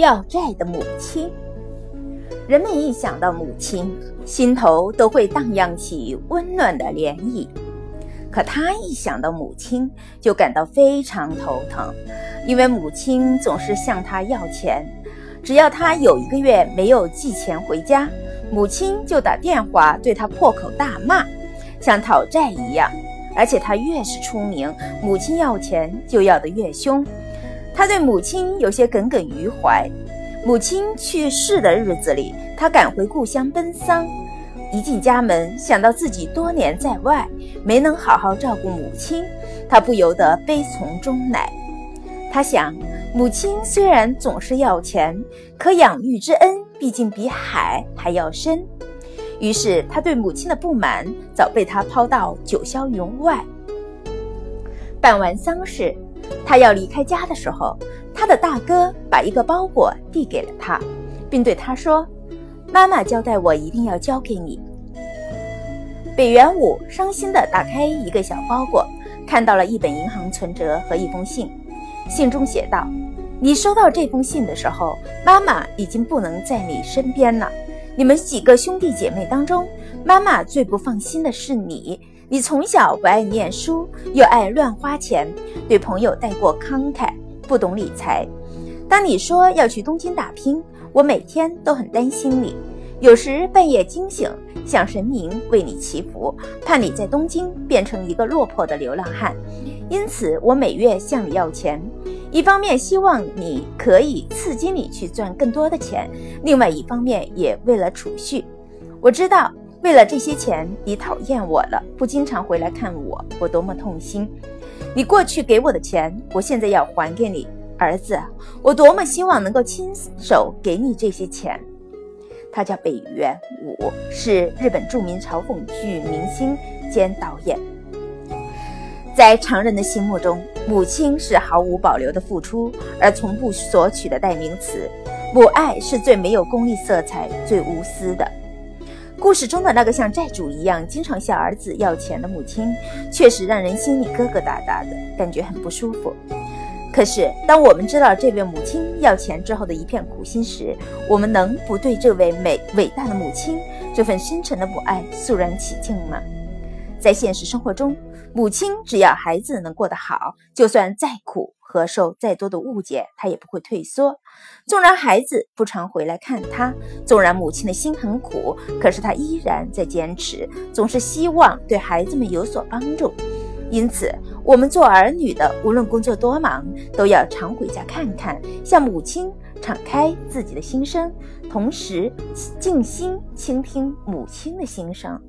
要债的母亲，人们一想到母亲，心头都会荡漾起温暖的涟漪。可他一想到母亲，就感到非常头疼，因为母亲总是向他要钱。只要他有一个月没有寄钱回家，母亲就打电话对他破口大骂，像讨债一样。而且他越是出名，母亲要钱就要得越凶。他对母亲有些耿耿于怀。母亲去世的日子里，他赶回故乡奔丧。一进家门，想到自己多年在外没能好好照顾母亲，他不由得悲从中来。他想，母亲虽然总是要钱，可养育之恩毕竟比海还要深。于是，他对母亲的不满早被他抛到九霄云外。办完丧事。他要离开家的时候，他的大哥把一个包裹递给了他，并对他说：“妈妈交代我一定要交给你。”北元武伤心地打开一个小包裹，看到了一本银行存折和一封信。信中写道：“你收到这封信的时候，妈妈已经不能在你身边了。你们几个兄弟姐妹当中，妈妈最不放心的是你。”你从小不爱念书，又爱乱花钱，对朋友太过慷慨，不懂理财。当你说要去东京打拼，我每天都很担心你，有时半夜惊醒，向神明为你祈福，怕你在东京变成一个落魄的流浪汉。因此，我每月向你要钱，一方面希望你可以刺激你去赚更多的钱，另外一方面也为了储蓄。我知道。为了这些钱，你讨厌我了，不经常回来看我，我多么痛心！你过去给我的钱，我现在要还给你，儿子，我多么希望能够亲手给你这些钱。他叫北原武，是日本著名嘲讽剧明星兼导演。在常人的心目中，母亲是毫无保留的付出，而从不索取的代名词。母爱是最没有功利色彩、最无私的。故事中的那个像债主一样经常向儿子要钱的母亲，确实让人心里疙疙瘩瘩的感觉很不舒服。可是，当我们知道这位母亲要钱之后的一片苦心时，我们能不对这位美伟大的母亲这份深沉的母爱肃然起敬吗？在现实生活中，母亲只要孩子能过得好，就算再苦。和受再多的误解，她也不会退缩。纵然孩子不常回来看她，纵然母亲的心很苦，可是她依然在坚持，总是希望对孩子们有所帮助。因此，我们做儿女的，无论工作多忙，都要常回家看看，向母亲敞开自己的心声，同时静心倾听母亲的心声。